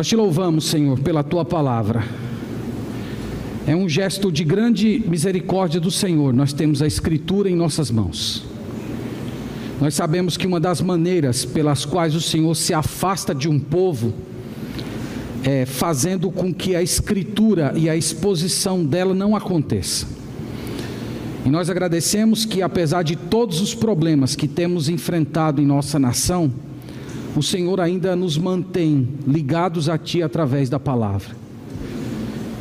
Nós te louvamos, Senhor, pela tua palavra. É um gesto de grande misericórdia do Senhor. Nós temos a Escritura em nossas mãos. Nós sabemos que uma das maneiras pelas quais o Senhor se afasta de um povo é fazendo com que a Escritura e a exposição dela não aconteça. E nós agradecemos que, apesar de todos os problemas que temos enfrentado em nossa nação, o Senhor ainda nos mantém ligados a Ti através da palavra.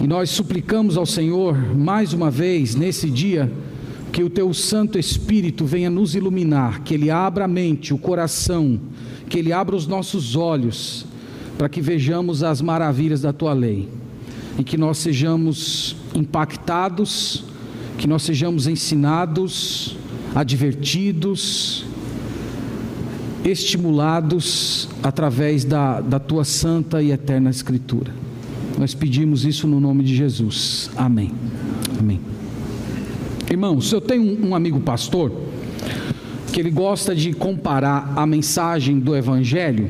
E nós suplicamos ao Senhor, mais uma vez, nesse dia, que o Teu Santo Espírito venha nos iluminar, que Ele abra a mente, o coração, que Ele abra os nossos olhos, para que vejamos as maravilhas da Tua lei e que nós sejamos impactados, que nós sejamos ensinados, advertidos, estimulados através da, da tua santa e eterna Escritura. Nós pedimos isso no nome de Jesus. Amém. Amém. Irmãos, eu tenho um, amigo pastor que ele gosta de comparar a mensagem do Evangelho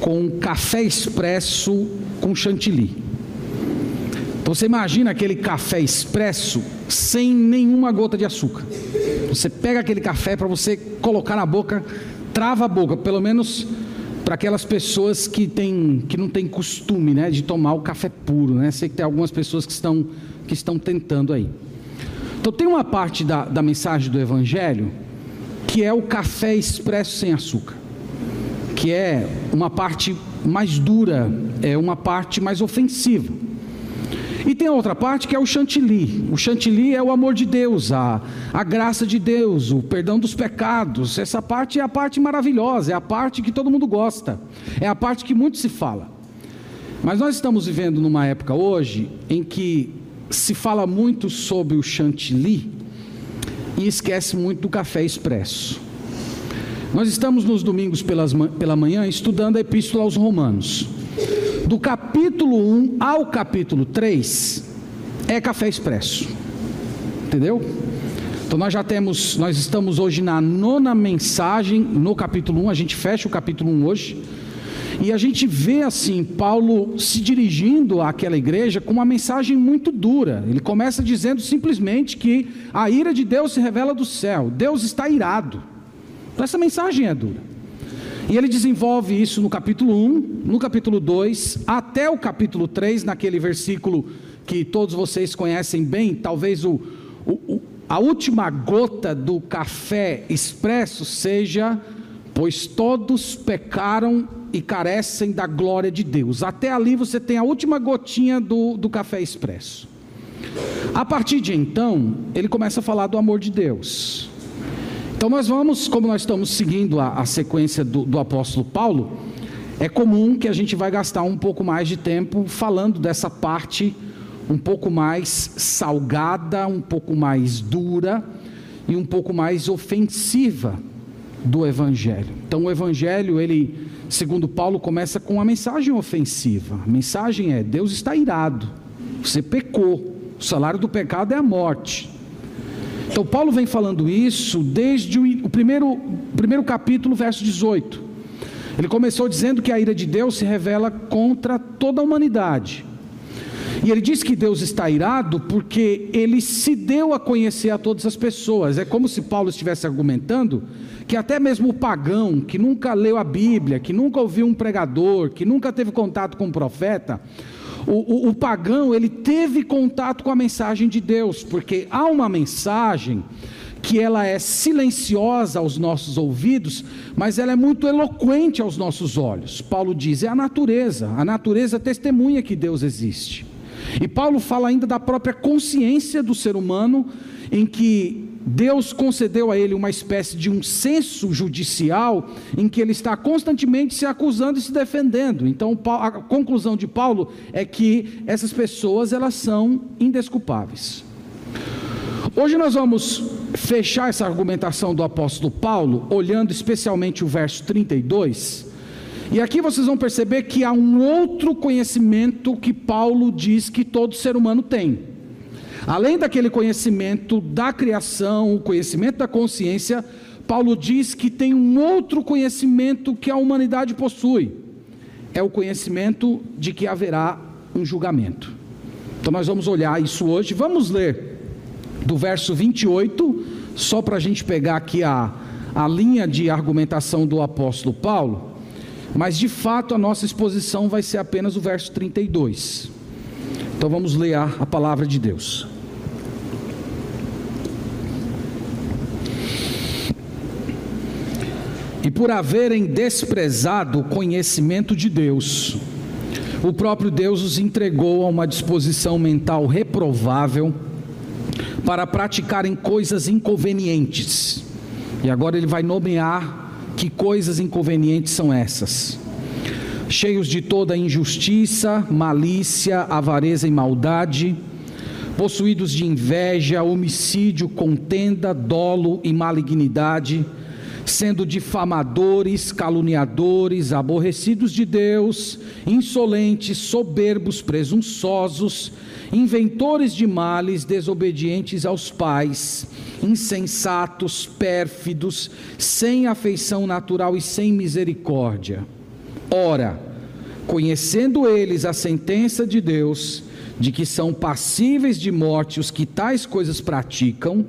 com café expresso com chantilly. Então você imagina aquele café expresso sem nenhuma gota de açúcar. Você pega aquele café para você colocar na boca, trava a boca, pelo menos para aquelas pessoas que, tem, que não têm costume né, de tomar o café puro. Né? Sei que tem algumas pessoas que estão, que estão tentando aí. Então tem uma parte da, da mensagem do Evangelho que é o café expresso sem açúcar, que é uma parte mais dura, é uma parte mais ofensiva. E tem a outra parte que é o chantilly. O chantilly é o amor de Deus, a, a graça de Deus, o perdão dos pecados. Essa parte é a parte maravilhosa, é a parte que todo mundo gosta, é a parte que muito se fala. Mas nós estamos vivendo numa época hoje em que se fala muito sobre o chantilly e esquece muito do café expresso. Nós estamos nos domingos pela manhã estudando a Epístola aos Romanos do capítulo 1 ao capítulo 3 é café expresso. Entendeu? Então nós já temos, nós estamos hoje na nona mensagem no capítulo 1, a gente fecha o capítulo 1 hoje. E a gente vê assim Paulo se dirigindo àquela igreja com uma mensagem muito dura. Ele começa dizendo simplesmente que a ira de Deus se revela do céu. Deus está irado. Então essa mensagem é dura. E ele desenvolve isso no capítulo 1, no capítulo 2, até o capítulo 3, naquele versículo que todos vocês conhecem bem, talvez o, o, a última gota do café expresso seja: Pois todos pecaram e carecem da glória de Deus. Até ali você tem a última gotinha do, do café expresso. A partir de então, ele começa a falar do amor de Deus. Então nós vamos, como nós estamos seguindo a, a sequência do, do apóstolo Paulo, é comum que a gente vai gastar um pouco mais de tempo falando dessa parte um pouco mais salgada, um pouco mais dura e um pouco mais ofensiva do evangelho. Então o evangelho, ele, segundo Paulo, começa com uma mensagem ofensiva. A mensagem é: Deus está irado. Você pecou. O salário do pecado é a morte. Então, Paulo vem falando isso desde o primeiro, primeiro capítulo, verso 18. Ele começou dizendo que a ira de Deus se revela contra toda a humanidade. E ele diz que Deus está irado porque ele se deu a conhecer a todas as pessoas. É como se Paulo estivesse argumentando que até mesmo o pagão, que nunca leu a Bíblia, que nunca ouviu um pregador, que nunca teve contato com um profeta, o, o, o pagão ele teve contato com a mensagem de Deus, porque há uma mensagem que ela é silenciosa aos nossos ouvidos, mas ela é muito eloquente aos nossos olhos. Paulo diz: é a natureza, a natureza testemunha que Deus existe. E Paulo fala ainda da própria consciência do ser humano, em que Deus concedeu a ele uma espécie de um senso judicial em que ele está constantemente se acusando e se defendendo. Então, a conclusão de Paulo é que essas pessoas elas são indesculpáveis. Hoje nós vamos fechar essa argumentação do apóstolo Paulo, olhando especialmente o verso 32. E aqui vocês vão perceber que há um outro conhecimento que Paulo diz que todo ser humano tem. Além daquele conhecimento da criação, o conhecimento da consciência, Paulo diz que tem um outro conhecimento que a humanidade possui. é o conhecimento de que haverá um julgamento. Então nós vamos olhar isso hoje. Vamos ler do verso 28, só para a gente pegar aqui a, a linha de argumentação do apóstolo Paulo. Mas de fato a nossa exposição vai ser apenas o verso 32. Então vamos ler a, palavra de Deus. E por haverem desprezado o conhecimento de Deus, o próprio Deus os entregou a uma disposição mental reprovável para praticarem coisas inconvenientes. E agora ele vai nomear que coisas inconvenientes são essas? Cheios de toda injustiça, malícia, avareza e maldade, possuídos de inveja, homicídio, contenda, dolo e malignidade sendo difamadores, caluniadores, aborrecidos de Deus, insolentes, soberbos, presunçosos, inventores de males, desobedientes aos pais, insensatos, pérfidos, sem afeição natural e sem misericórdia. Ora, conhecendo eles a sentença de Deus, de que são passíveis de morte os que tais coisas praticam,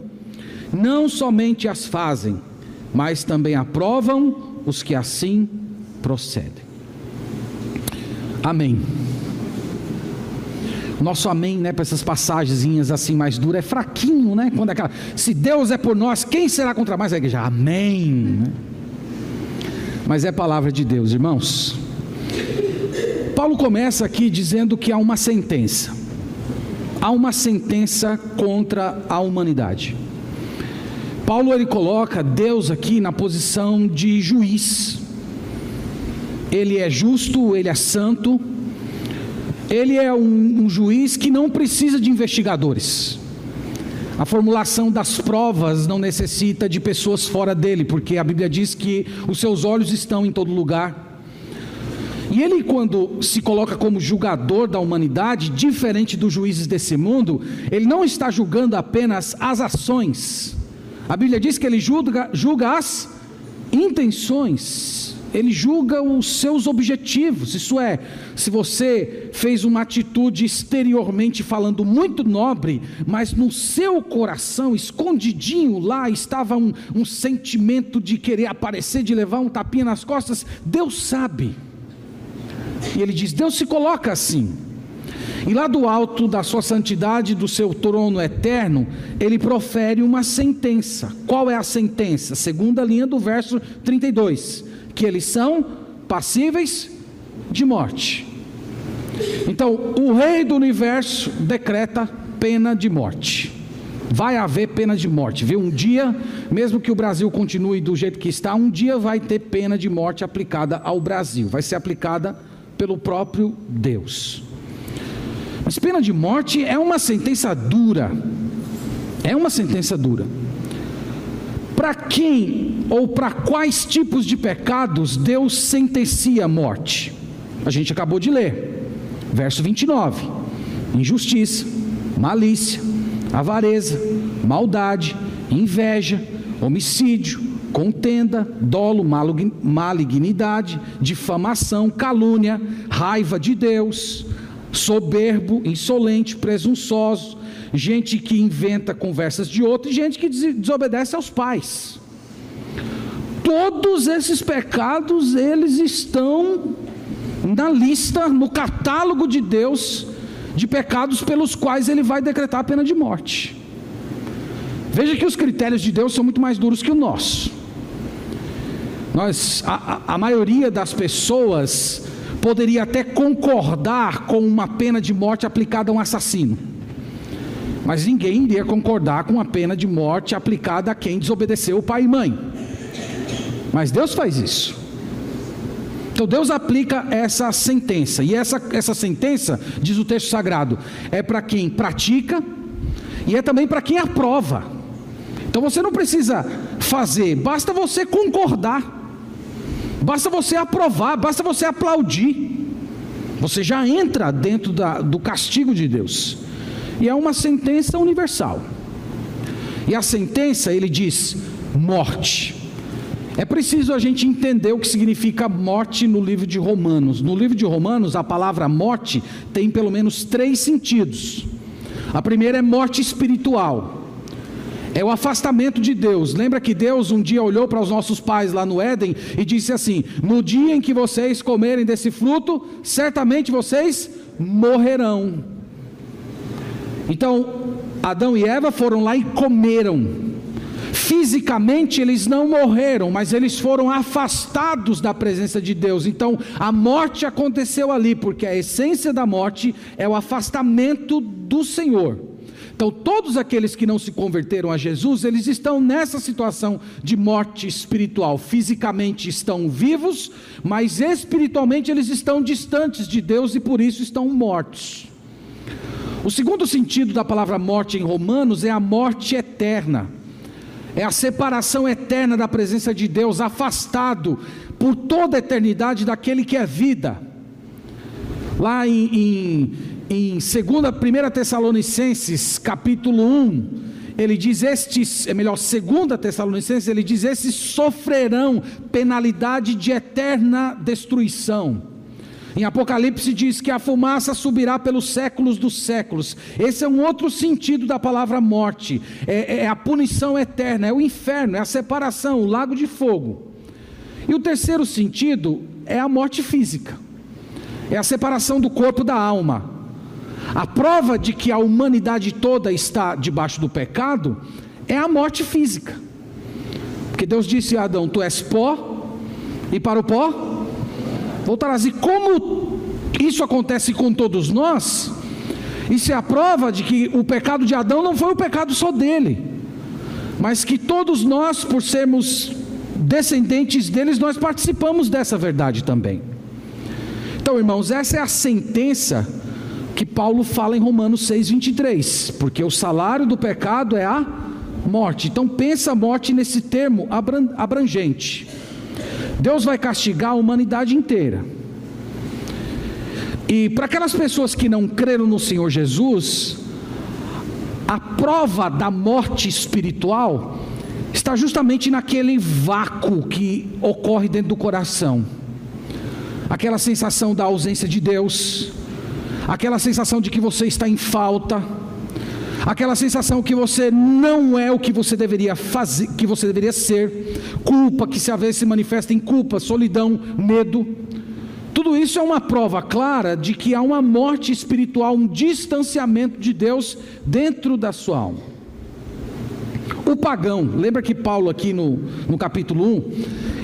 não somente as fazem, mas também aprovam os que assim procedem. Amém. Nosso amém, né, para essas passagens assim mais duras é fraquinho, né? Quando é aquela, se Deus é por nós, quem será contra nós? A igreja, amém. Né? Mas é palavra de Deus, irmãos. Paulo começa aqui dizendo que há uma sentença. Há uma sentença contra a humanidade. Paulo ele coloca Deus aqui na posição de juiz. Ele é justo, ele é santo, ele é um, um juiz que não precisa de investigadores. A formulação das provas não necessita de pessoas fora dele, porque a Bíblia diz que os seus olhos estão em todo lugar. E ele, quando se coloca como julgador da humanidade, diferente dos juízes desse mundo, ele não está julgando apenas as ações, a Bíblia diz que ele julga, julga as intenções, ele julga os seus objetivos. Isso é, se você fez uma atitude exteriormente falando muito nobre, mas no seu coração, escondidinho lá, estava um, um sentimento de querer aparecer, de levar um tapinha nas costas, Deus sabe. E ele diz: Deus se coloca assim. E lá do alto da sua santidade, do seu trono eterno, ele profere uma sentença. Qual é a sentença? Segunda linha do verso 32: que eles são passíveis de morte. Então, o rei do universo decreta pena de morte. Vai haver pena de morte, viu? Um dia, mesmo que o Brasil continue do jeito que está, um dia vai ter pena de morte aplicada ao Brasil. Vai ser aplicada pelo próprio Deus. Mas pena de morte é uma sentença dura. É uma sentença dura. Para quem ou para quais tipos de pecados Deus sentencia a morte? A gente acabou de ler. Verso 29. Injustiça, malícia, avareza, maldade, inveja, homicídio, contenda, dolo, malignidade, difamação, calúnia, raiva de Deus, soberbo, insolente, presunçoso, gente que inventa conversas de outro e gente que desobedece aos pais. Todos esses pecados, eles estão na lista, no catálogo de Deus, de pecados pelos quais ele vai decretar a pena de morte. Veja que os critérios de Deus são muito mais duros que o nosso. Nós, a, a maioria das pessoas poderia até concordar com uma pena de morte aplicada a um assassino. Mas ninguém iria concordar com uma pena de morte aplicada a quem desobedeceu o pai e mãe. Mas Deus faz isso. Então Deus aplica essa sentença. E essa, essa sentença, diz o texto sagrado, é para quem pratica e é também para quem aprova. Então você não precisa fazer, basta você concordar. Basta você aprovar, basta você aplaudir. Você já entra dentro da, do castigo de Deus. E é uma sentença universal. E a sentença, ele diz: morte. É preciso a gente entender o que significa morte no livro de Romanos. No livro de Romanos, a palavra morte tem pelo menos três sentidos. A primeira é morte espiritual. É o afastamento de Deus. Lembra que Deus um dia olhou para os nossos pais lá no Éden e disse assim: No dia em que vocês comerem desse fruto, certamente vocês morrerão. Então, Adão e Eva foram lá e comeram. Fisicamente eles não morreram, mas eles foram afastados da presença de Deus. Então a morte aconteceu ali, porque a essência da morte é o afastamento do Senhor. Então, todos aqueles que não se converteram a Jesus, eles estão nessa situação de morte espiritual. Fisicamente estão vivos, mas espiritualmente eles estão distantes de Deus e por isso estão mortos. O segundo sentido da palavra morte em Romanos é a morte eterna é a separação eterna da presença de Deus, afastado por toda a eternidade daquele que é vida. Lá em, em, em 2, 1 Tessalonicenses, capítulo 1, ele diz: Estes, é melhor, 2 Tessalonicenses, ele diz: Esses sofrerão penalidade de eterna destruição. Em Apocalipse diz que a fumaça subirá pelos séculos dos séculos. Esse é um outro sentido da palavra morte. É, é a punição eterna, é o inferno, é a separação, o lago de fogo. E o terceiro sentido é a morte física. É a separação do corpo da alma. A prova de que a humanidade toda está debaixo do pecado é a morte física. Porque Deus disse a Adão: Tu és pó, e para o pó voltarás. E como isso acontece com todos nós, isso é a prova de que o pecado de Adão não foi o pecado só dele, mas que todos nós, por sermos descendentes deles, nós participamos dessa verdade também. Então, irmãos, essa é a sentença que Paulo fala em Romanos 6:23, porque o salário do pecado é a morte. Então pensa a morte nesse termo abrangente. Deus vai castigar a humanidade inteira. E para aquelas pessoas que não creram no Senhor Jesus, a prova da morte espiritual está justamente naquele vácuo que ocorre dentro do coração. Aquela sensação da ausência de Deus, aquela sensação de que você está em falta, aquela sensação que você não é o que você deveria fazer, que você deveria ser, culpa que se às vezes se manifesta em culpa, solidão, medo. Tudo isso é uma prova clara de que há uma morte espiritual, um distanciamento de Deus dentro da sua alma. O pagão, lembra que Paulo aqui no, no capítulo 1,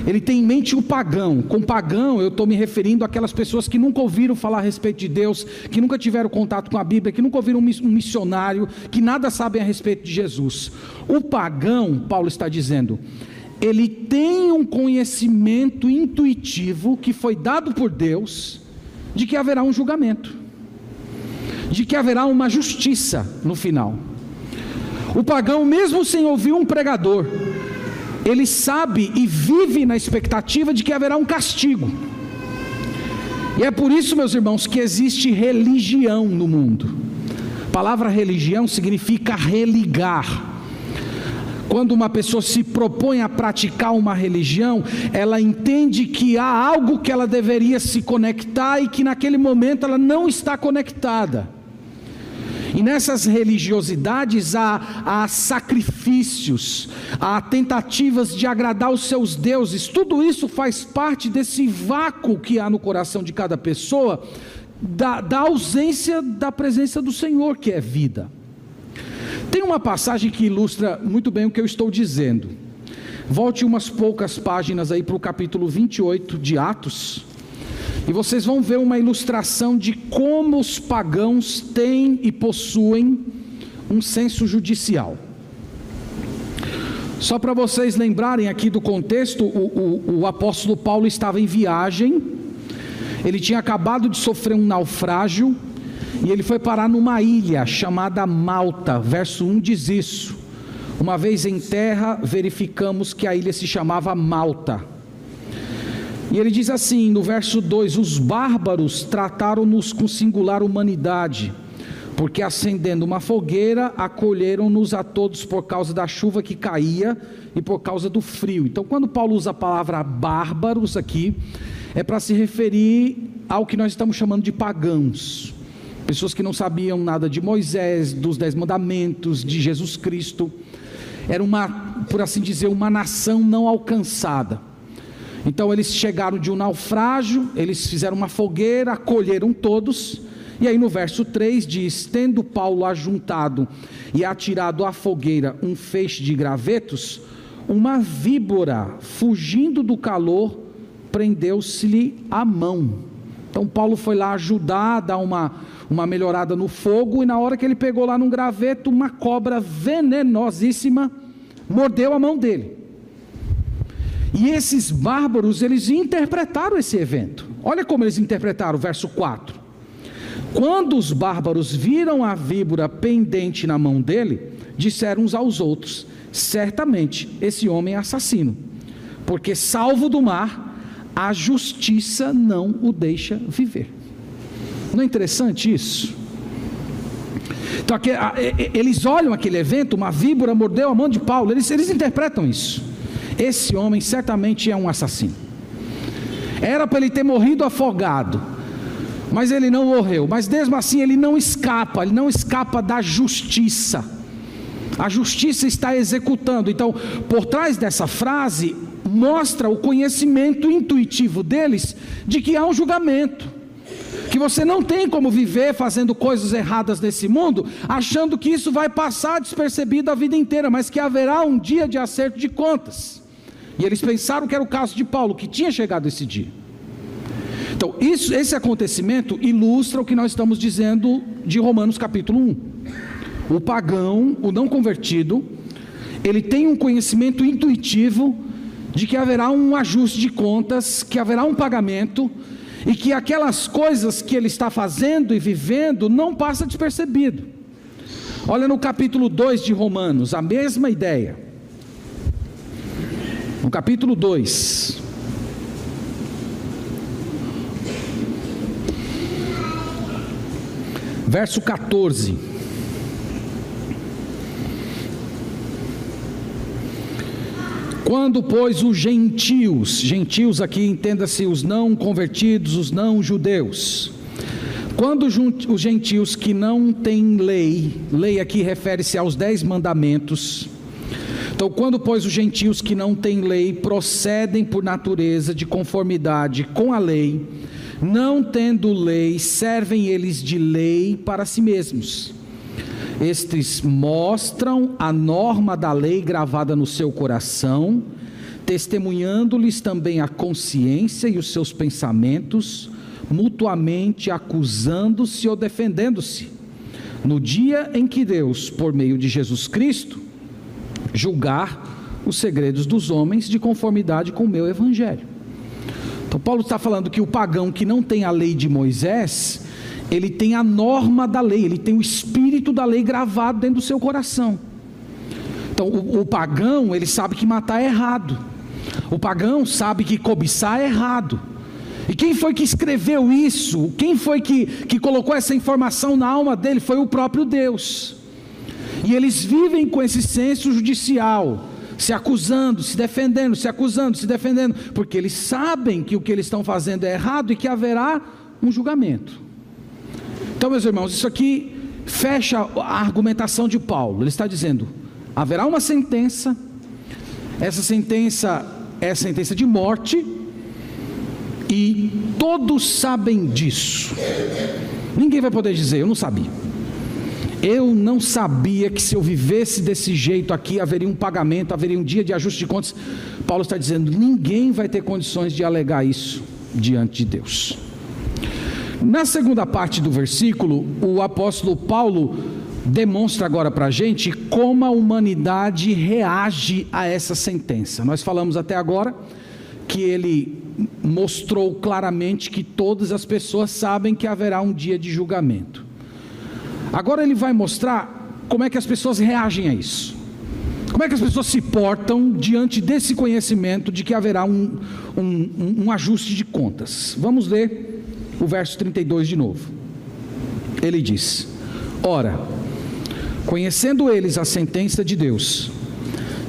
ele tem em mente o pagão. Com pagão eu estou me referindo àquelas pessoas que nunca ouviram falar a respeito de Deus, que nunca tiveram contato com a Bíblia, que nunca ouviram um missionário, que nada sabem a respeito de Jesus. O pagão, Paulo está dizendo, ele tem um conhecimento intuitivo que foi dado por Deus de que haverá um julgamento, de que haverá uma justiça no final. O pagão, mesmo sem ouvir um pregador, ele sabe e vive na expectativa de que haverá um castigo. E é por isso, meus irmãos, que existe religião no mundo. A palavra religião significa religar. Quando uma pessoa se propõe a praticar uma religião, ela entende que há algo que ela deveria se conectar e que naquele momento ela não está conectada. E nessas religiosidades há, há sacrifícios, há tentativas de agradar os seus deuses, tudo isso faz parte desse vácuo que há no coração de cada pessoa, da, da ausência da presença do Senhor, que é vida. Tem uma passagem que ilustra muito bem o que eu estou dizendo. Volte umas poucas páginas aí para o capítulo 28 de Atos. E vocês vão ver uma ilustração de como os pagãos têm e possuem um senso judicial. Só para vocês lembrarem aqui do contexto, o, o, o, apóstolo Paulo estava em viagem, ele tinha acabado de sofrer um naufrágio, e ele foi parar numa ilha chamada Malta. Verso 1 diz isso. Uma vez em terra, verificamos que a ilha se chamava Malta. E ele diz assim no verso 2: Os bárbaros trataram-nos com singular humanidade, porque acendendo uma fogueira, acolheram-nos a todos por causa da chuva que caía e por causa do frio. Então, quando Paulo usa a palavra bárbaros aqui, é para se referir ao que nós estamos chamando de pagãos. Pessoas que não sabiam nada de Moisés, dos Dez Mandamentos, de Jesus Cristo. Era uma, por assim dizer, uma nação não alcançada. Então eles chegaram de um naufrágio, eles fizeram uma fogueira, acolheram todos e aí no verso 3 diz: Tendo Paulo ajuntado e atirado à fogueira um feixe de gravetos, uma víbora, fugindo do calor, prendeu-se-lhe a mão. Então Paulo foi lá ajudar, dar uma, uma melhorada no fogo, e na hora que ele pegou lá num graveto, uma cobra venenosíssima mordeu a mão dele. E esses bárbaros, eles interpretaram esse evento. Olha como eles interpretaram o verso 4. Quando os bárbaros viram a víbora pendente na mão dele, disseram uns aos outros: Certamente esse homem é assassino, porque salvo do mar, a justiça não o deixa viver. Não é interessante isso? Então, aqui, eles olham aquele evento, uma víbora mordeu a mão de Paulo, eles, eles interpretam isso. Esse homem certamente é um assassino. Era para ele ter morrido afogado, mas ele não morreu. Mas mesmo assim ele não escapa, ele não escapa da justiça. A justiça está executando. Então, por trás dessa frase, mostra o conhecimento intuitivo deles de que há um julgamento. Que você não tem como viver fazendo coisas erradas nesse mundo, achando que isso vai passar despercebido a vida inteira, mas que haverá um dia de acerto de contas. E eles pensaram que era o caso de Paulo, que tinha chegado esse dia. Então, isso, esse acontecimento ilustra o que nós estamos dizendo de Romanos capítulo 1. O pagão, o não convertido, ele tem um conhecimento intuitivo de que haverá um ajuste de contas, que haverá um pagamento e que aquelas coisas que ele está fazendo e vivendo não passa despercebido. Olha no capítulo 2 de Romanos, a mesma ideia. No capítulo 2, verso 14. Quando, pois, os gentios, gentios aqui entenda-se os não convertidos, os não judeus, quando os gentios que não têm lei, lei aqui refere-se aos dez mandamentos, então, quando, pois, os gentios que não têm lei procedem por natureza de conformidade com a lei, não tendo lei, servem eles de lei para si mesmos. Estes mostram a norma da lei gravada no seu coração, testemunhando-lhes também a consciência e os seus pensamentos, mutuamente acusando-se ou defendendo-se. No dia em que Deus, por meio de Jesus Cristo, julgar os segredos dos homens de conformidade com o meu evangelho. Então, Paulo está falando que o pagão que não tem a lei de Moisés, ele tem a norma da lei, ele tem o espírito da lei gravado dentro do seu coração. Então, o, o pagão, ele sabe que matar é errado, o pagão sabe que cobiçar é errado. E quem foi que escreveu isso? Quem foi que, que colocou essa informação na alma dele? Foi o próprio Deus. E eles vivem com esse senso judicial se acusando, se defendendo, se acusando, se defendendo, porque eles sabem que o que eles estão fazendo é errado e que haverá um julgamento. Então, meus irmãos, isso aqui fecha a argumentação de Paulo. Ele está dizendo: haverá uma sentença, essa sentença é sentença de morte, e todos sabem disso. Ninguém vai poder dizer, eu não sabia. Eu não sabia que se eu vivesse desse jeito aqui haveria um pagamento, haveria um dia de ajuste de contas. Paulo está dizendo: ninguém vai ter condições de alegar isso diante de Deus. Na segunda parte do versículo, o apóstolo Paulo demonstra agora para a gente como a humanidade reage a essa sentença. Nós falamos até agora que ele mostrou claramente que todas as pessoas sabem que haverá um dia de julgamento. Agora ele vai mostrar como é que as pessoas reagem a isso. Como é que as pessoas se portam diante desse conhecimento de que haverá um, um, um ajuste de contas? Vamos ler o verso 32 de novo. Ele diz: Ora, conhecendo eles a sentença de Deus,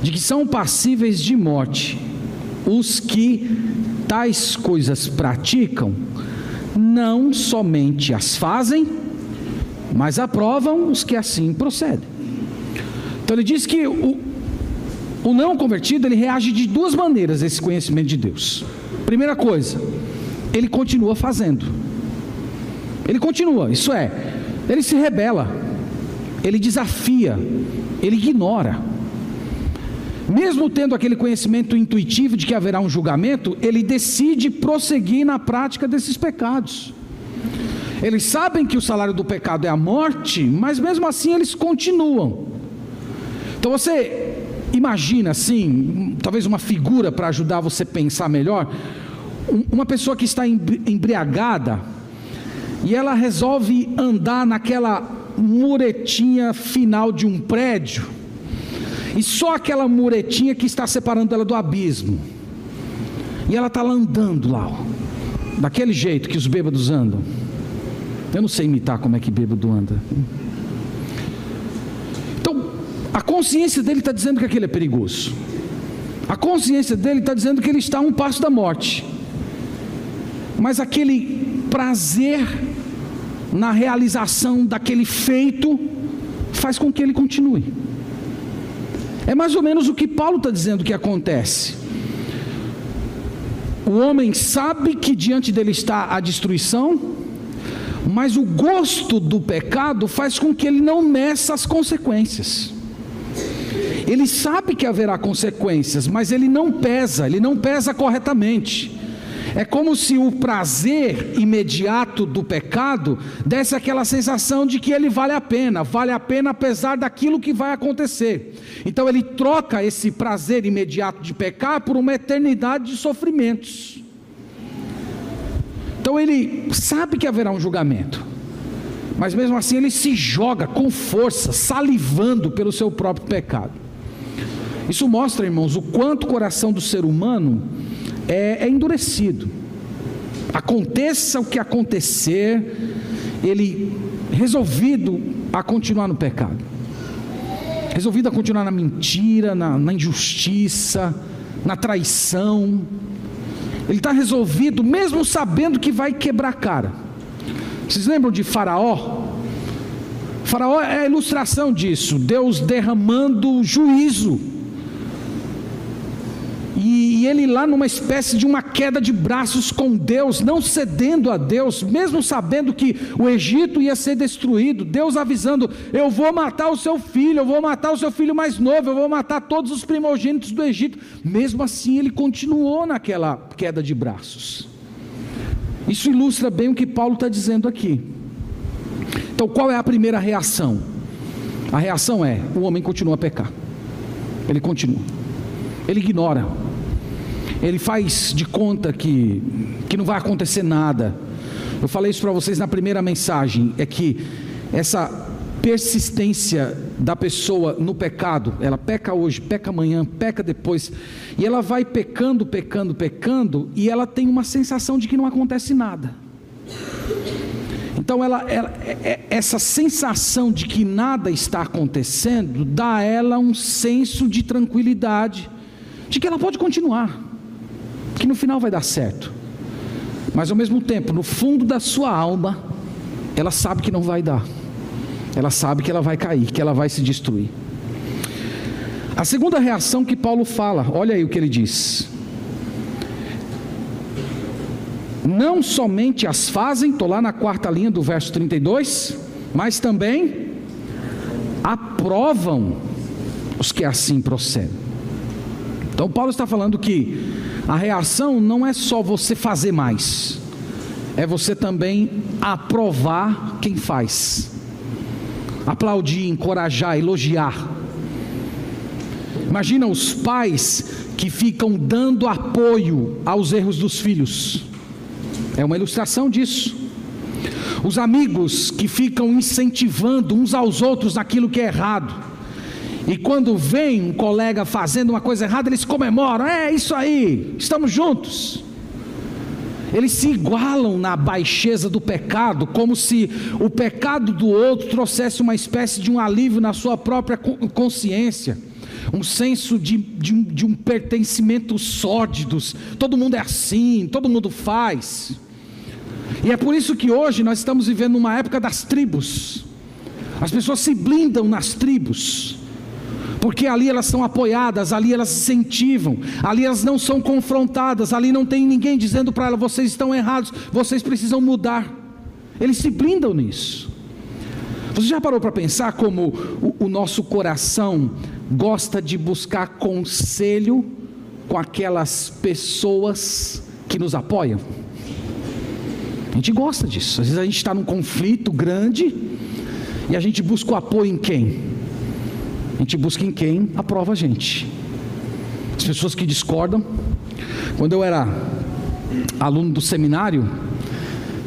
de que são passíveis de morte os que tais coisas praticam, não somente as fazem, mas aprovam os que assim procedem. Então ele diz que o, o não convertido ele reage de duas maneiras a esse conhecimento de Deus. Primeira coisa, ele continua fazendo. Ele continua, isso é, ele se rebela, ele desafia, ele ignora. Mesmo tendo aquele conhecimento intuitivo de que haverá um julgamento, ele decide prosseguir na prática desses pecados. Eles sabem que o salário do pecado é a morte, mas mesmo assim eles continuam. Então você imagina assim, talvez uma figura para ajudar você a pensar melhor, uma pessoa que está embriagada e ela resolve andar naquela muretinha final de um prédio, e só aquela muretinha que está separando ela do abismo. E ela está lá andando lá, ó, daquele jeito que os bêbados andam. Eu não sei imitar como é que bêbado anda. Então, a consciência dele está dizendo que aquele é perigoso. A consciência dele está dizendo que ele está a um passo da morte. Mas aquele prazer na realização daquele feito faz com que ele continue. É mais ou menos o que Paulo está dizendo que acontece. O homem sabe que diante dele está a destruição, mas o gosto do pecado faz com que ele não meça as consequências. Ele sabe que haverá consequências, mas ele não pesa, ele não pesa corretamente. É como se o prazer imediato do pecado desse aquela sensação de que ele vale a pena, vale a pena apesar daquilo que vai acontecer. Então ele troca esse prazer imediato de pecar por uma eternidade de sofrimentos. Então ele sabe que haverá um julgamento, mas mesmo assim ele se joga com força, salivando pelo seu próprio pecado. Isso mostra, irmãos, o quanto o coração do ser humano é, é endurecido. Aconteça o que acontecer, ele resolvido a continuar no pecado, resolvido a continuar na mentira, na, na injustiça, na traição. Ele está resolvido, mesmo sabendo que vai quebrar a cara. Vocês lembram de Faraó? Faraó é a ilustração disso, Deus derramando juízo e ele lá numa espécie de uma queda de braços com Deus, não cedendo a Deus, mesmo sabendo que o Egito ia ser destruído, Deus avisando: Eu vou matar o seu filho, eu vou matar o seu filho mais novo, eu vou matar todos os primogênitos do Egito. Mesmo assim, ele continuou naquela queda de braços. Isso ilustra bem o que Paulo está dizendo aqui. Então, qual é a primeira reação? A reação é: o homem continua a pecar, ele continua, ele ignora ele faz de conta que, que não vai acontecer nada. Eu falei isso para vocês na primeira mensagem: é que essa persistência da pessoa no pecado, ela peca hoje, peca amanhã, peca depois, e ela vai pecando, pecando, pecando, e ela tem uma sensação de que não acontece nada. Então, ela, ela, é, é, essa sensação de que nada está acontecendo dá a ela um senso de tranquilidade, de que ela pode continuar que no final vai dar certo. Mas ao mesmo tempo, no fundo da sua alma, ela sabe que não vai dar. Ela sabe que ela vai cair, que ela vai se destruir. A segunda reação que Paulo fala, olha aí o que ele diz. Não somente as fazem, estou lá na quarta linha do verso 32, mas também aprovam os que assim procedem. Então Paulo está falando que a reação não é só você fazer mais, é você também aprovar quem faz, aplaudir, encorajar, elogiar. Imagina os pais que ficam dando apoio aos erros dos filhos, é uma ilustração disso. Os amigos que ficam incentivando uns aos outros naquilo que é errado e quando vem um colega fazendo uma coisa errada, eles comemoram: é isso aí, estamos juntos. eles se igualam na baixeza do pecado, como se o pecado do outro trouxesse uma espécie de um alívio na sua própria consciência, um senso de, de, um, de um pertencimento sórdidos. Todo mundo é assim, todo mundo faz. E é por isso que hoje nós estamos vivendo uma época das tribos. As pessoas se blindam nas tribos porque ali elas são apoiadas, ali elas se incentivam, ali elas não são confrontadas, ali não tem ninguém dizendo para elas: vocês estão errados, vocês precisam mudar. Eles se blindam nisso. Você já parou para pensar como o, o nosso coração gosta de buscar conselho com aquelas pessoas que nos apoiam? A gente gosta disso. Às vezes a gente está num conflito grande e a gente busca o apoio em quem? A gente busca em quem aprova a gente. As pessoas que discordam. Quando eu era aluno do seminário,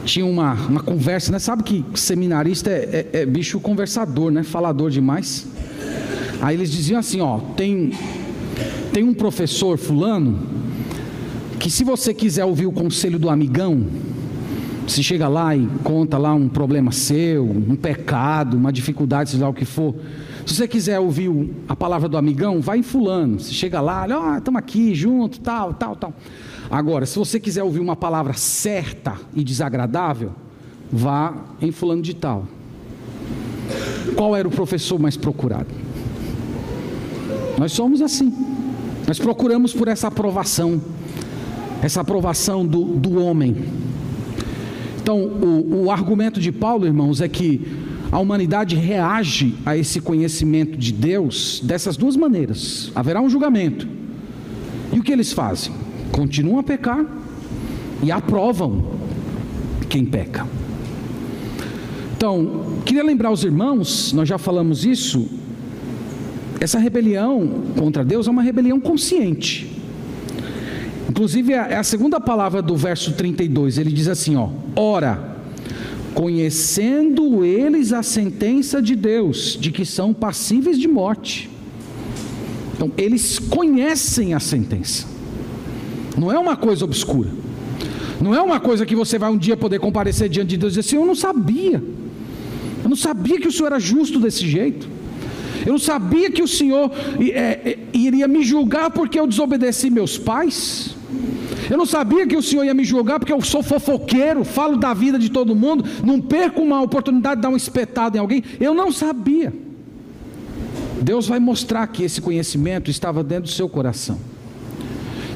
tinha uma, uma conversa, né? Sabe que seminarista é, é, é bicho conversador, né? Falador demais. Aí eles diziam assim: ó, tem, tem um professor fulano que se você quiser ouvir o conselho do amigão, se chega lá e conta lá um problema seu, um pecado, uma dificuldade, seja lá o que for, se você quiser ouvir a palavra do amigão, vai em fulano. Você chega lá, olha, estamos aqui junto, tal, tal, tal. Agora, se você quiser ouvir uma palavra certa e desagradável, vá em fulano de tal. Qual era o professor mais procurado? Nós somos assim. Nós procuramos por essa aprovação, essa aprovação do, do homem. Então, o, o argumento de Paulo, irmãos, é que a humanidade reage a esse conhecimento de Deus dessas duas maneiras: haverá um julgamento. E o que eles fazem? Continuam a pecar e aprovam quem peca. Então, queria lembrar os irmãos, nós já falamos isso, essa rebelião contra Deus é uma rebelião consciente. Inclusive, é a segunda palavra do verso 32, ele diz assim: ó, ora conhecendo eles a sentença de Deus, de que são passíveis de morte. Então, eles conhecem a sentença, não é uma coisa obscura, não é uma coisa que você vai um dia poder comparecer diante de Deus e dizer assim: Eu não sabia, eu não sabia que o Senhor era justo desse jeito, eu não sabia que o Senhor é, é, iria me julgar porque eu desobedeci meus pais. Eu não sabia que o Senhor ia me julgar porque eu sou fofoqueiro, falo da vida de todo mundo, não perco uma oportunidade de dar um espetado em alguém. Eu não sabia. Deus vai mostrar que esse conhecimento estava dentro do seu coração.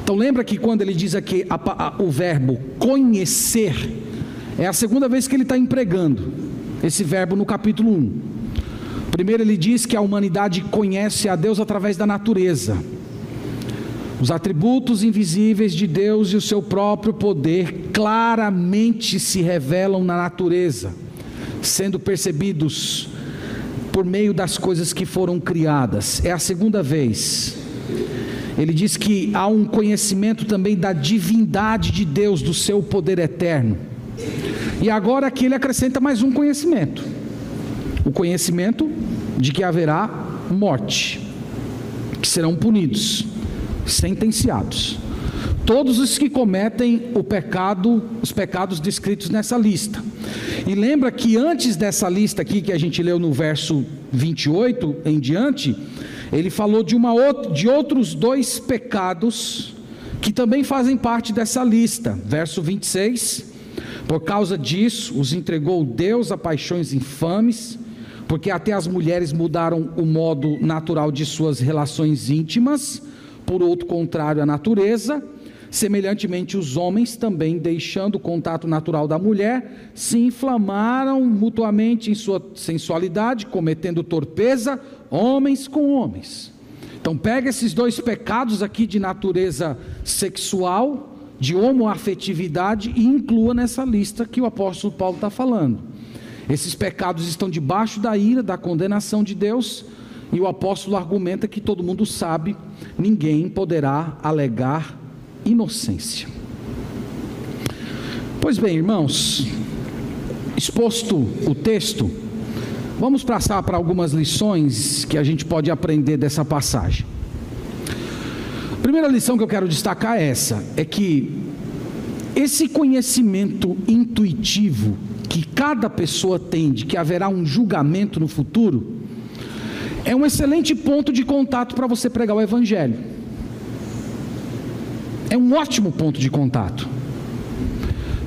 Então lembra que quando ele diz aqui a, a, o verbo conhecer, é a segunda vez que ele está empregando esse verbo no capítulo 1. Primeiro ele diz que a humanidade conhece a Deus através da natureza. Os atributos invisíveis de Deus e o seu próprio poder claramente se revelam na natureza, sendo percebidos por meio das coisas que foram criadas. É a segunda vez. Ele diz que há um conhecimento também da divindade de Deus, do seu poder eterno. E agora aqui ele acrescenta mais um conhecimento: o conhecimento de que haverá morte, que serão punidos sentenciados. Todos os que cometem o pecado, os pecados descritos nessa lista. E lembra que antes dessa lista aqui que a gente leu no verso 28 em diante, ele falou de, uma de outros dois pecados que também fazem parte dessa lista. Verso 26. Por causa disso, os entregou Deus a paixões infames, porque até as mulheres mudaram o modo natural de suas relações íntimas por outro contrário à natureza, semelhantemente os homens também, deixando o contato natural da mulher, se inflamaram mutuamente em sua sensualidade, cometendo torpeza, homens com homens. Então pega esses dois pecados aqui de natureza sexual, de homoafetividade e inclua nessa lista que o apóstolo Paulo está falando. Esses pecados estão debaixo da ira, da condenação de Deus, e o apóstolo argumenta que todo mundo sabe, ninguém poderá alegar inocência. Pois bem, irmãos, exposto o texto, vamos passar para algumas lições que a gente pode aprender dessa passagem. A primeira lição que eu quero destacar é essa: é que esse conhecimento intuitivo que cada pessoa tem de que haverá um julgamento no futuro, é um excelente ponto de contato para você pregar o Evangelho. É um ótimo ponto de contato.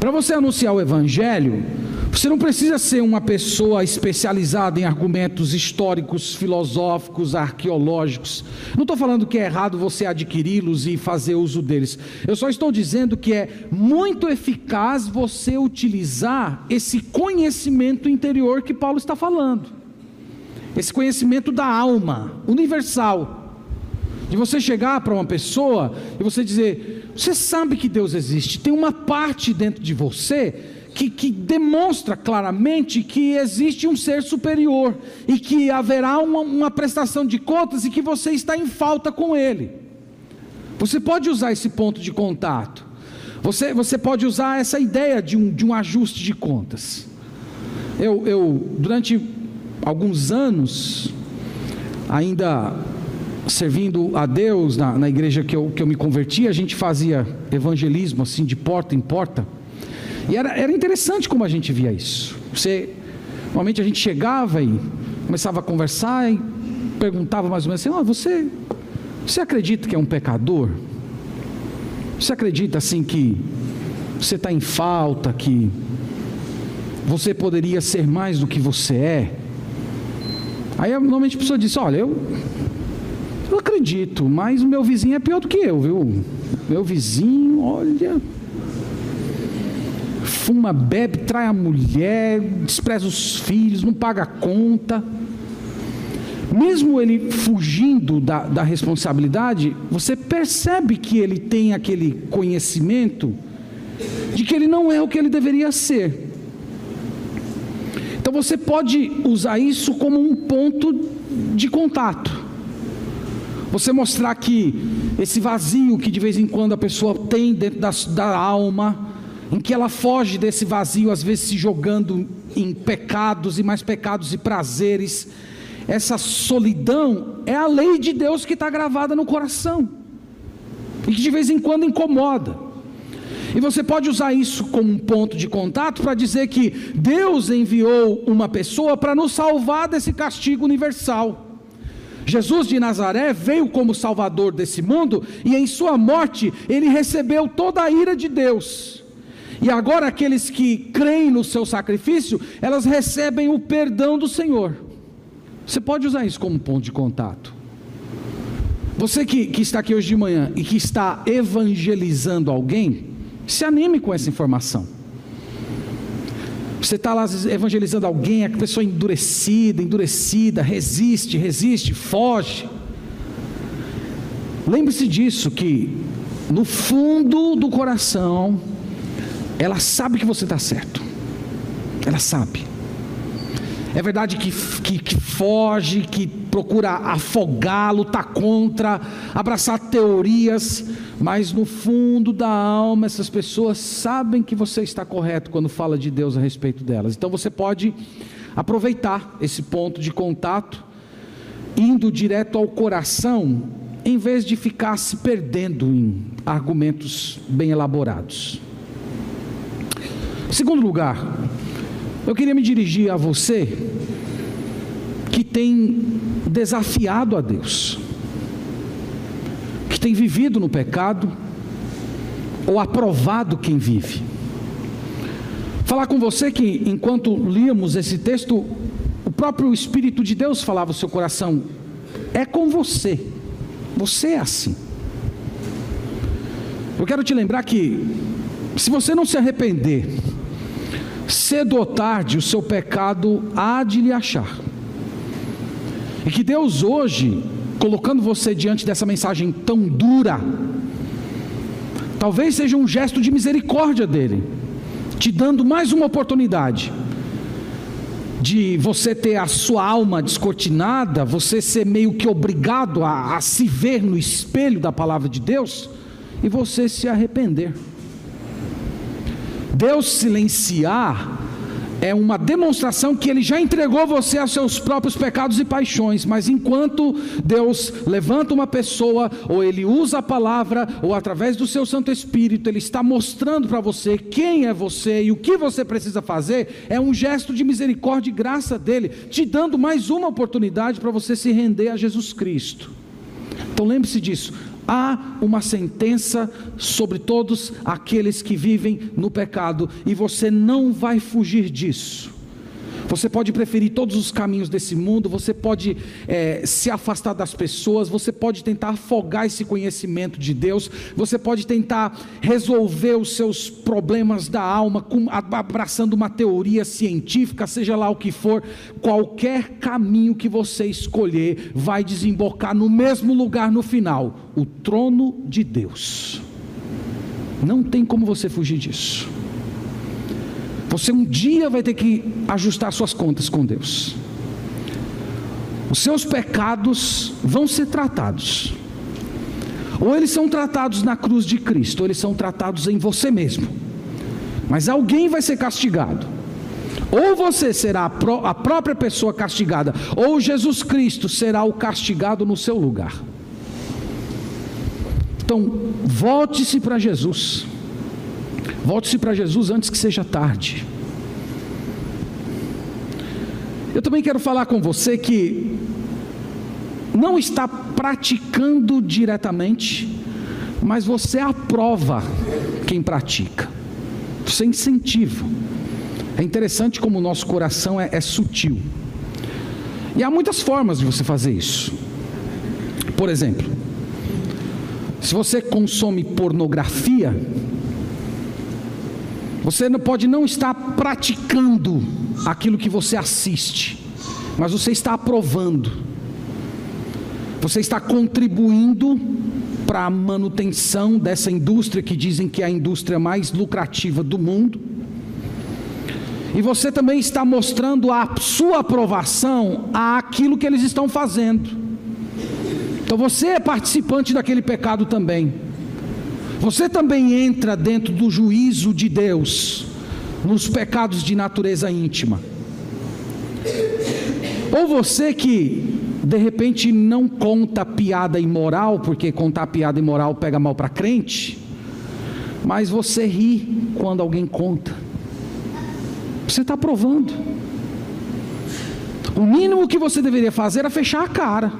Para você anunciar o Evangelho, você não precisa ser uma pessoa especializada em argumentos históricos, filosóficos, arqueológicos. Não estou falando que é errado você adquiri-los e fazer uso deles. Eu só estou dizendo que é muito eficaz você utilizar esse conhecimento interior que Paulo está falando. Esse conhecimento da alma, universal. De você chegar para uma pessoa e você dizer: Você sabe que Deus existe, tem uma parte dentro de você que, que, demonstra claramente que existe um ser superior e que haverá uma, uma, prestação de contas e que você está em falta com ele. Você pode usar esse ponto de contato, você, você pode usar essa ideia de um, de um ajuste de contas. Eu, eu, durante alguns anos, ainda servindo a Deus na, na igreja que eu, que eu me converti, a gente fazia evangelismo assim de porta em porta. E era, era interessante como a gente via isso. Você, normalmente a gente chegava e começava a conversar e perguntava mais ou menos assim: oh, você, você acredita que é um pecador? Você acredita assim que você está em falta, que você poderia ser mais do que você é? Aí normalmente a pessoa diz: Olha, eu, eu acredito, mas o meu vizinho é pior do que eu, viu? Meu vizinho, olha, fuma, bebe, trai a mulher, despreza os filhos, não paga a conta. Mesmo ele fugindo da, da responsabilidade, você percebe que ele tem aquele conhecimento de que ele não é o que ele deveria ser. Você pode usar isso como um ponto de contato. Você mostrar que esse vazio que de vez em quando a pessoa tem dentro da, da alma, em que ela foge desse vazio, às vezes se jogando em pecados e mais pecados e prazeres. Essa solidão é a lei de Deus que está gravada no coração e que de vez em quando incomoda. E você pode usar isso como um ponto de contato para dizer que Deus enviou uma pessoa para nos salvar desse castigo universal. Jesus de Nazaré veio como salvador desse mundo e em sua morte ele recebeu toda a ira de Deus. E agora aqueles que creem no seu sacrifício, elas recebem o perdão do Senhor. Você pode usar isso como ponto de contato. Você que, que está aqui hoje de manhã e que está evangelizando alguém, se anime com essa informação. Você está lá evangelizando alguém, a pessoa endurecida, endurecida, resiste, resiste, foge. Lembre-se disso, que no fundo do coração, ela sabe que você está certo. Ela sabe. É verdade que, que, que foge, que procura afogar, lutar contra, abraçar teorias, mas no fundo da alma essas pessoas sabem que você está correto quando fala de Deus a respeito delas. Então você pode aproveitar esse ponto de contato, indo direto ao coração, em vez de ficar se perdendo em argumentos bem elaborados. Segundo lugar, eu queria me dirigir a você que tem desafiado a Deus, que tem vivido no pecado ou aprovado quem vive. Falar com você que enquanto líamos esse texto, o próprio Espírito de Deus falava ao seu coração: é com você, você é assim. Eu quero te lembrar que, se você não se arrepender, cedo ou tarde o seu pecado há de lhe achar. E que Deus hoje, colocando você diante dessa mensagem tão dura, talvez seja um gesto de misericórdia dele, te dando mais uma oportunidade de você ter a sua alma descortinada, você ser meio que obrigado a, a se ver no espelho da palavra de Deus e você se arrepender. Deus silenciar é uma demonstração que ele já entregou você aos seus próprios pecados e paixões, mas enquanto Deus levanta uma pessoa, ou ele usa a palavra, ou através do seu Santo Espírito, ele está mostrando para você quem é você e o que você precisa fazer, é um gesto de misericórdia e graça dele, te dando mais uma oportunidade para você se render a Jesus Cristo. Então lembre-se disso há uma sentença sobre todos aqueles que vivem no pecado, e você não vai fugir disso. Você pode preferir todos os caminhos desse mundo, você pode é, se afastar das pessoas, você pode tentar afogar esse conhecimento de Deus, você pode tentar resolver os seus problemas da alma, com, abraçando uma teoria científica, seja lá o que for, qualquer caminho que você escolher vai desembocar no mesmo lugar no final o trono de Deus. Não tem como você fugir disso. Você um dia vai ter que ajustar suas contas com Deus. Os seus pecados vão ser tratados. Ou eles são tratados na cruz de Cristo, ou eles são tratados em você mesmo. Mas alguém vai ser castigado. Ou você será a própria pessoa castigada, ou Jesus Cristo será o castigado no seu lugar. Então, volte-se para Jesus. Volte-se para Jesus antes que seja tarde. Eu também quero falar com você que não está praticando diretamente, mas você aprova quem pratica, você incentiva. É interessante como o nosso coração é, é sutil. E há muitas formas de você fazer isso. Por exemplo, se você consome pornografia, você não pode não estar praticando aquilo que você assiste, mas você está aprovando. Você está contribuindo para a manutenção dessa indústria que dizem que é a indústria mais lucrativa do mundo. E você também está mostrando a sua aprovação àquilo que eles estão fazendo. Então você é participante daquele pecado também. Você também entra dentro do juízo de Deus nos pecados de natureza íntima. Ou você que de repente não conta piada imoral, porque contar piada imoral pega mal para crente, mas você ri quando alguém conta. Você está provando. O mínimo que você deveria fazer era fechar a cara.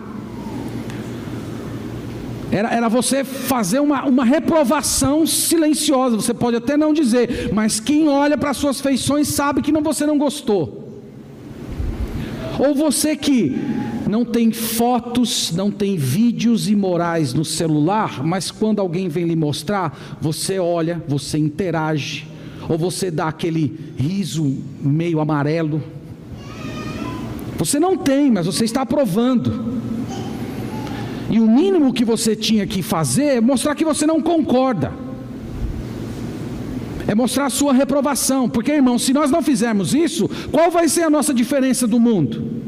Era, era você fazer uma, uma reprovação silenciosa. Você pode até não dizer, mas quem olha para suas feições sabe que não, você não gostou. Ou você que não tem fotos, não tem vídeos imorais no celular, mas quando alguém vem lhe mostrar, você olha, você interage, ou você dá aquele riso meio amarelo. Você não tem, mas você está aprovando. E o mínimo que você tinha que fazer é mostrar que você não concorda. É mostrar a sua reprovação. Porque, irmão, se nós não fizermos isso, qual vai ser a nossa diferença do mundo?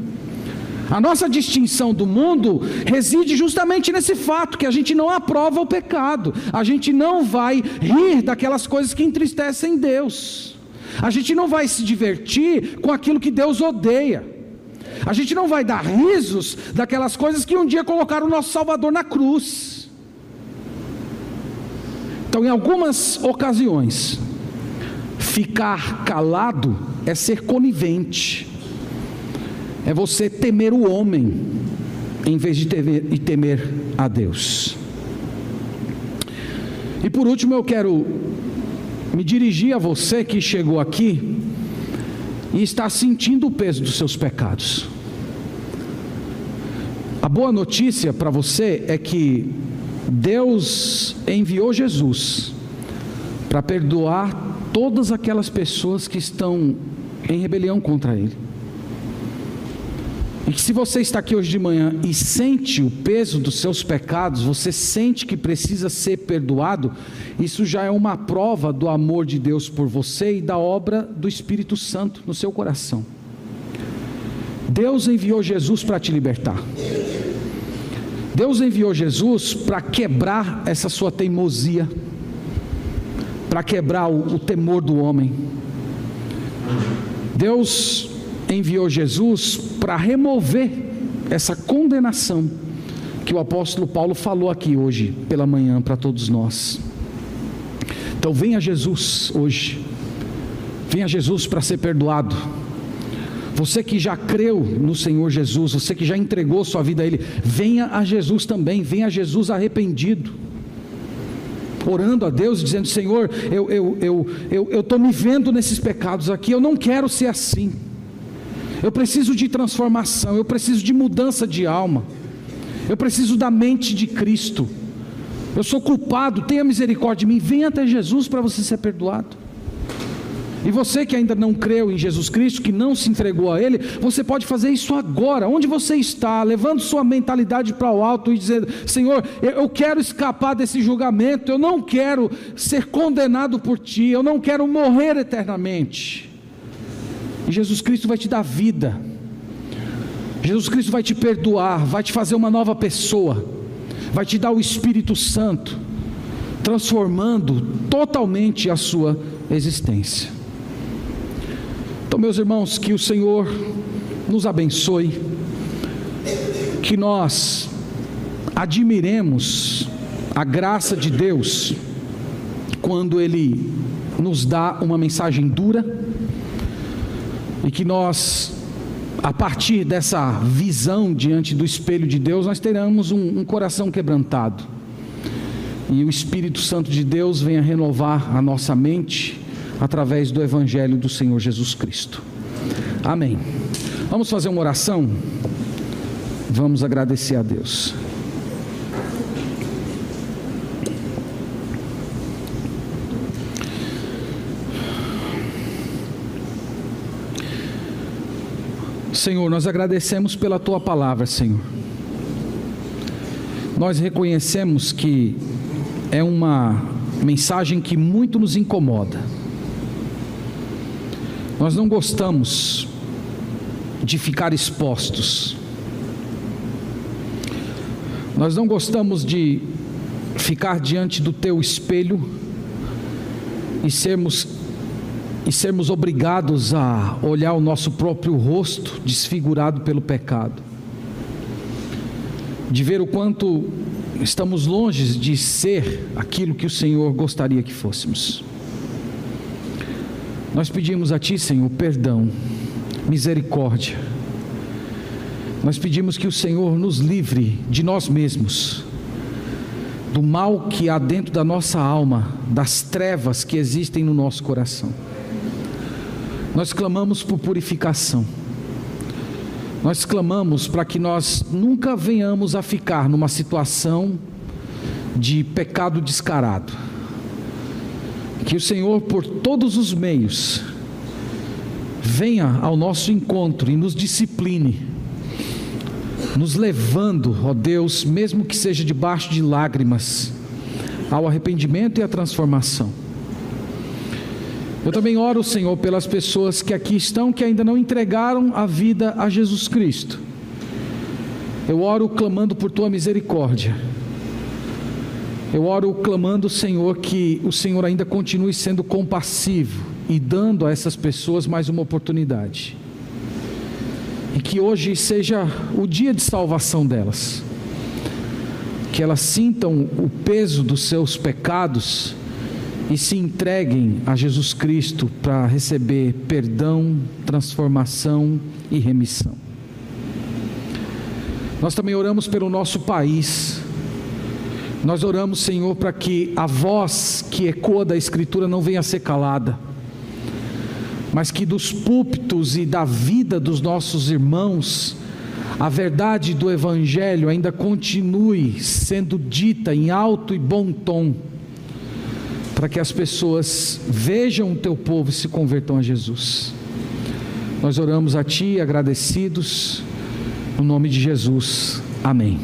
A nossa distinção do mundo reside justamente nesse fato que a gente não aprova o pecado, a gente não vai rir daquelas coisas que entristecem Deus, a gente não vai se divertir com aquilo que Deus odeia. A gente não vai dar risos daquelas coisas que um dia colocaram o nosso Salvador na cruz. Então, em algumas ocasiões, ficar calado é ser conivente, é você temer o homem, em vez de temer, de temer a Deus. E por último, eu quero me dirigir a você que chegou aqui e está sentindo o peso dos seus pecados. A boa notícia para você é que Deus enviou Jesus para perdoar todas aquelas pessoas que estão em rebelião contra Ele. E que se você está aqui hoje de manhã e sente o peso dos seus pecados, você sente que precisa ser perdoado, isso já é uma prova do amor de Deus por você e da obra do Espírito Santo no seu coração. Deus enviou Jesus para te libertar. Deus enviou Jesus para quebrar essa sua teimosia, para quebrar o, o temor do homem. Deus enviou Jesus para remover essa condenação que o apóstolo Paulo falou aqui hoje pela manhã para todos nós. Então venha Jesus hoje, venha Jesus para ser perdoado. Você que já creu no Senhor Jesus, você que já entregou sua vida a Ele, venha a Jesus também, venha a Jesus arrependido, orando a Deus, dizendo: Senhor, eu estou eu, eu, eu, eu me vendo nesses pecados aqui, eu não quero ser assim. Eu preciso de transformação, eu preciso de mudança de alma, eu preciso da mente de Cristo. Eu sou culpado, tenha misericórdia de mim, venha até Jesus para você ser perdoado. E você que ainda não creu em Jesus Cristo, que não se entregou a Ele, você pode fazer isso agora, onde você está, levando sua mentalidade para o alto e dizendo: Senhor, eu quero escapar desse julgamento, eu não quero ser condenado por Ti, eu não quero morrer eternamente. E Jesus Cristo vai te dar vida. Jesus Cristo vai te perdoar, vai te fazer uma nova pessoa, vai te dar o Espírito Santo, transformando totalmente a sua existência. Então, meus irmãos, que o Senhor nos abençoe, que nós admiremos a graça de Deus quando Ele nos dá uma mensagem dura e que nós, a partir dessa visão diante do espelho de Deus, nós teremos um, um coração quebrantado. E o Espírito Santo de Deus venha renovar a nossa mente através do Evangelho do Senhor Jesus Cristo. Amém. Vamos fazer uma oração? Vamos agradecer a Deus. Senhor, nós agradecemos pela tua palavra, Senhor. Nós reconhecemos que é uma mensagem que muito nos incomoda. Nós não gostamos de ficar expostos. Nós não gostamos de ficar diante do teu espelho e sermos e sermos obrigados a olhar o nosso próprio rosto desfigurado pelo pecado, de ver o quanto estamos longe de ser aquilo que o Senhor gostaria que fôssemos. Nós pedimos a Ti, Senhor, perdão, misericórdia. Nós pedimos que o Senhor nos livre de nós mesmos, do mal que há dentro da nossa alma, das trevas que existem no nosso coração. Nós clamamos por purificação. Nós clamamos para que nós nunca venhamos a ficar numa situação de pecado descarado. Que o Senhor, por todos os meios, venha ao nosso encontro e nos discipline, nos levando, ó Deus, mesmo que seja debaixo de lágrimas, ao arrependimento e à transformação. Eu também oro, Senhor, pelas pessoas que aqui estão que ainda não entregaram a vida a Jesus Cristo. Eu oro clamando por tua misericórdia. Eu oro clamando, Senhor, que o Senhor ainda continue sendo compassivo e dando a essas pessoas mais uma oportunidade. E que hoje seja o dia de salvação delas. Que elas sintam o peso dos seus pecados e se entreguem a Jesus Cristo para receber perdão, transformação e remissão. Nós também oramos pelo nosso país. Nós oramos, Senhor, para que a voz que ecoa da Escritura não venha a ser calada, mas que dos púlpitos e da vida dos nossos irmãos, a verdade do Evangelho ainda continue sendo dita em alto e bom tom para que as pessoas vejam o teu povo e se convertam a Jesus. Nós oramos a Ti agradecidos, no nome de Jesus. Amém.